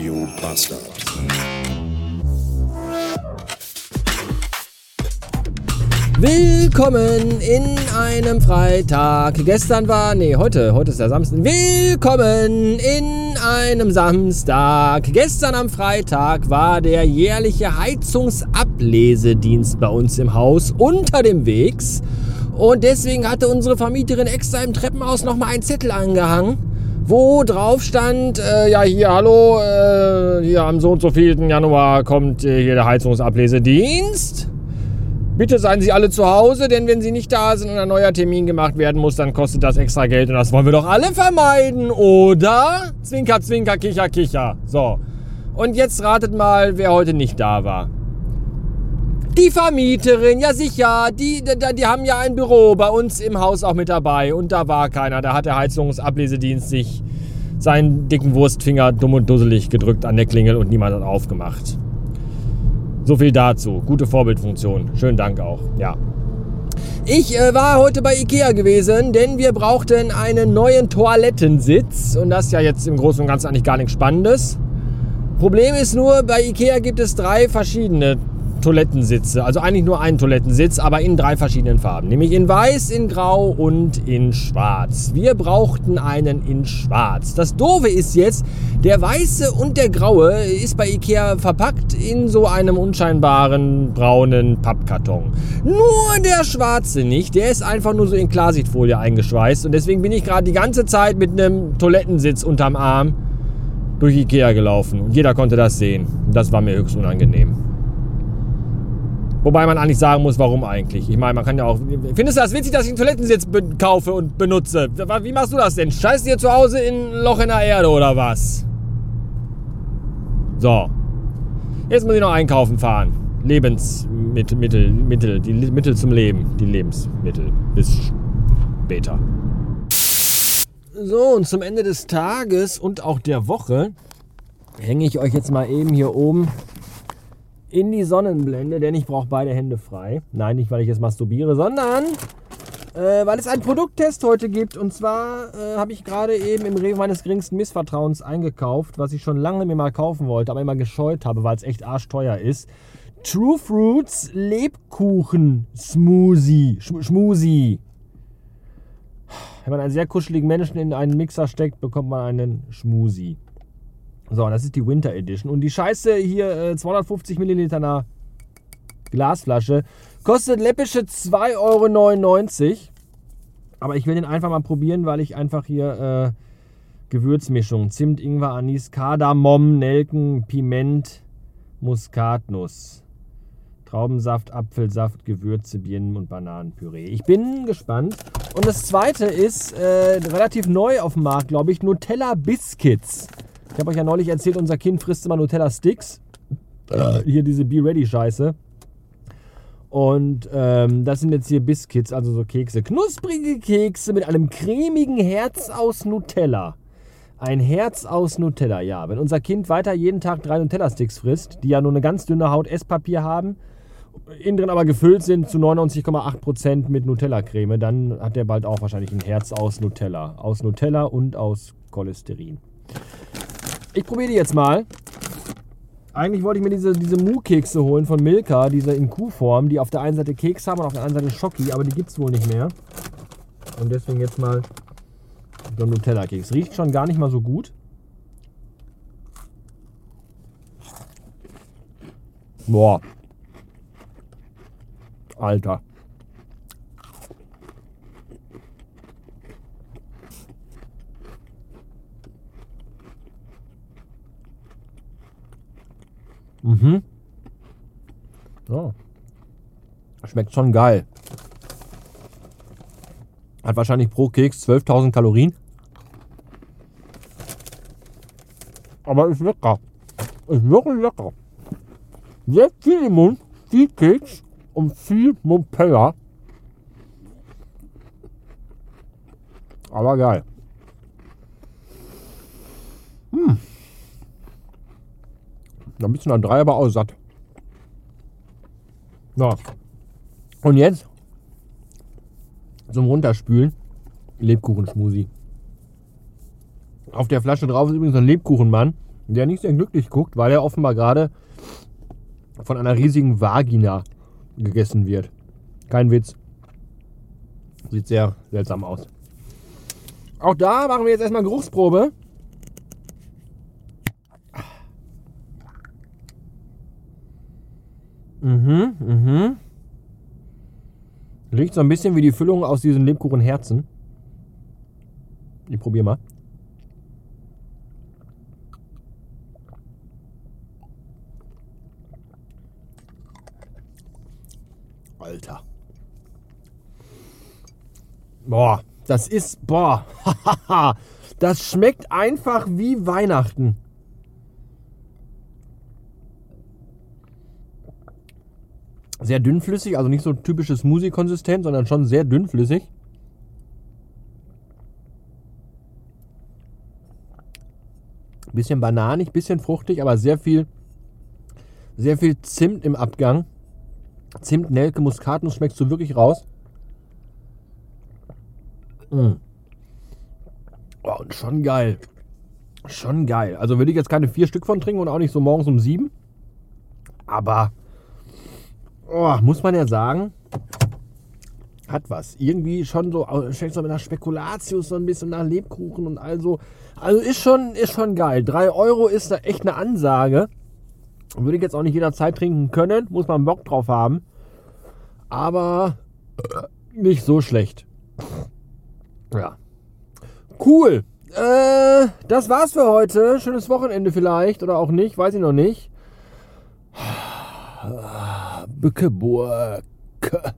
Radio Bastard. Willkommen in einem Freitag. Gestern war, nee, heute, heute ist der Samstag. Willkommen in einem Samstag. Gestern am Freitag war der jährliche Heizungsablesedienst bei uns im Haus unter dem Wegs. Und deswegen hatte unsere Vermieterin extra im Treppenhaus nochmal einen Zettel angehangen, wo drauf stand, äh, ja hier, hallo, äh, hier am so und so vielen Januar kommt äh, hier der Heizungsablesedienst. Bitte seien Sie alle zu Hause, denn wenn Sie nicht da sind und ein neuer Termin gemacht werden muss, dann kostet das extra Geld und das wollen wir doch alle vermeiden, oder? Zwinker, zwinker, kicher, kicher. So. Und jetzt ratet mal, wer heute nicht da war. Die Vermieterin, ja sicher, die, die, die haben ja ein Büro bei uns im Haus auch mit dabei und da war keiner. Da hat der Heizungsablesedienst sich seinen dicken Wurstfinger dumm und dusselig gedrückt an der Klingel und niemand hat aufgemacht. So viel dazu. Gute Vorbildfunktion. Schönen Dank auch. Ja. Ich äh, war heute bei Ikea gewesen, denn wir brauchten einen neuen Toilettensitz. Und das ist ja jetzt im Großen und Ganzen eigentlich gar nichts Spannendes. Problem ist nur, bei Ikea gibt es drei verschiedene Toilettensitze. Also eigentlich nur einen Toilettensitz, aber in drei verschiedenen Farben. Nämlich in weiß, in grau und in schwarz. Wir brauchten einen in schwarz. Das Doofe ist jetzt, der weiße und der graue ist bei Ikea verpackt in so einem unscheinbaren braunen Pappkarton. Nur der schwarze nicht. Der ist einfach nur so in Klarsichtfolie eingeschweißt. Und deswegen bin ich gerade die ganze Zeit mit einem Toilettensitz unterm Arm durch Ikea gelaufen. Und jeder konnte das sehen. Das war mir höchst unangenehm. Wobei man eigentlich sagen muss, warum eigentlich. Ich meine, man kann ja auch. Findest du das witzig, dass ich einen Toilettensitz kaufe und benutze? Wie machst du das denn? Scheißt dir zu Hause in ein Loch in der Erde oder was? So. Jetzt muss ich noch einkaufen fahren. Lebensmittel, Mittel, Mittel, die Mittel zum Leben. Die Lebensmittel. Bis später. So, und zum Ende des Tages und auch der Woche hänge ich euch jetzt mal eben hier oben in die Sonnenblende, denn ich brauche beide Hände frei. Nein, nicht weil ich jetzt masturbiere, sondern äh, weil es einen Produkttest heute gibt. Und zwar äh, habe ich gerade eben im Rewe meines geringsten Missvertrauens eingekauft, was ich schon lange mir mal kaufen wollte, aber immer gescheut habe, weil es echt arschteuer ist. True Fruits Lebkuchen Smoothie. Sch Schmusi. Wenn man einen sehr kuscheligen Menschen in einen Mixer steckt, bekommt man einen Schmusi. So, das ist die Winter Edition. Und die Scheiße hier, äh, 250 Milliliter einer Glasflasche, kostet läppische 2,99 Euro. Aber ich will den einfach mal probieren, weil ich einfach hier äh, Gewürzmischung, Zimt, Ingwer, Anis, Kardamom, Nelken, Piment, Muskatnuss, Traubensaft, Apfelsaft, Gewürze, Birnen und Bananenpüree. Ich bin gespannt. Und das zweite ist äh, relativ neu auf dem Markt, glaube ich, Nutella Biscuits. Ich habe euch ja neulich erzählt, unser Kind frisst immer Nutella Sticks. Äh, hier diese Be Ready Scheiße. Und ähm, das sind jetzt hier Biscuits, also so Kekse. Knusprige Kekse mit einem cremigen Herz aus Nutella. Ein Herz aus Nutella, ja. Wenn unser Kind weiter jeden Tag drei Nutella-Sticks frisst, die ja nur eine ganz dünne Haut Esspapier haben, innen drin aber gefüllt sind zu 99,8% mit Nutella-Creme, dann hat der bald auch wahrscheinlich ein Herz aus Nutella. Aus Nutella und aus Cholesterin. Ich probiere die jetzt mal. Eigentlich wollte ich mir diese, diese Mu-Kekse holen von Milka, diese in Kuhform, die auf der einen Seite Keks haben und auf der anderen Seite Schoki, aber die gibt es wohl nicht mehr. Und deswegen jetzt mal so ein Nutella-Keks. Riecht schon gar nicht mal so gut. Boah. Alter. Mhm. Ja. Schmeckt schon geil. Hat wahrscheinlich pro Keks 12.000 Kalorien. Aber ist lecker. Ist wirklich lecker. Sehr viel im Mund, viel Keks und viel Montpella. Aber geil. Hm. Ein bisschen an drei, aber auch satt. So. Und jetzt zum Runterspülen Lebkuchenschmusi. Auf der Flasche drauf ist übrigens ein Lebkuchenmann. der nicht sehr glücklich guckt, weil er offenbar gerade von einer riesigen Vagina gegessen wird. Kein Witz. Sieht sehr seltsam aus. Auch da machen wir jetzt erstmal Geruchsprobe. Mhm, mhm. Riecht so ein bisschen wie die Füllung aus diesen Lebkuchenherzen. Ich probiere mal. Alter. Boah, das ist, boah, das schmeckt einfach wie Weihnachten. Sehr dünnflüssig, also nicht so typisches Smoothie-Konsistent, sondern schon sehr dünnflüssig. Bisschen bananig, bisschen fruchtig, aber sehr viel, sehr viel Zimt im Abgang. Zimt, Nelke, Muskatnuss schmeckst du wirklich raus. Mm. Oh, und schon geil. Schon geil. Also würde ich jetzt keine vier Stück von trinken und auch nicht so morgens um sieben. Aber oh, muss man ja sagen, hat was. Irgendwie schon so, schmeckt so nach Spekulatius, so ein bisschen nach Lebkuchen und also. Also ist schon, ist schon geil. 3 Euro ist da echt eine Ansage. Würde ich jetzt auch nicht jederzeit trinken können, muss man Bock drauf haben. Aber nicht so schlecht. Ja. Cool. Äh, das war's für heute. Schönes Wochenende vielleicht oder auch nicht, weiß ich noch nicht. بكبواك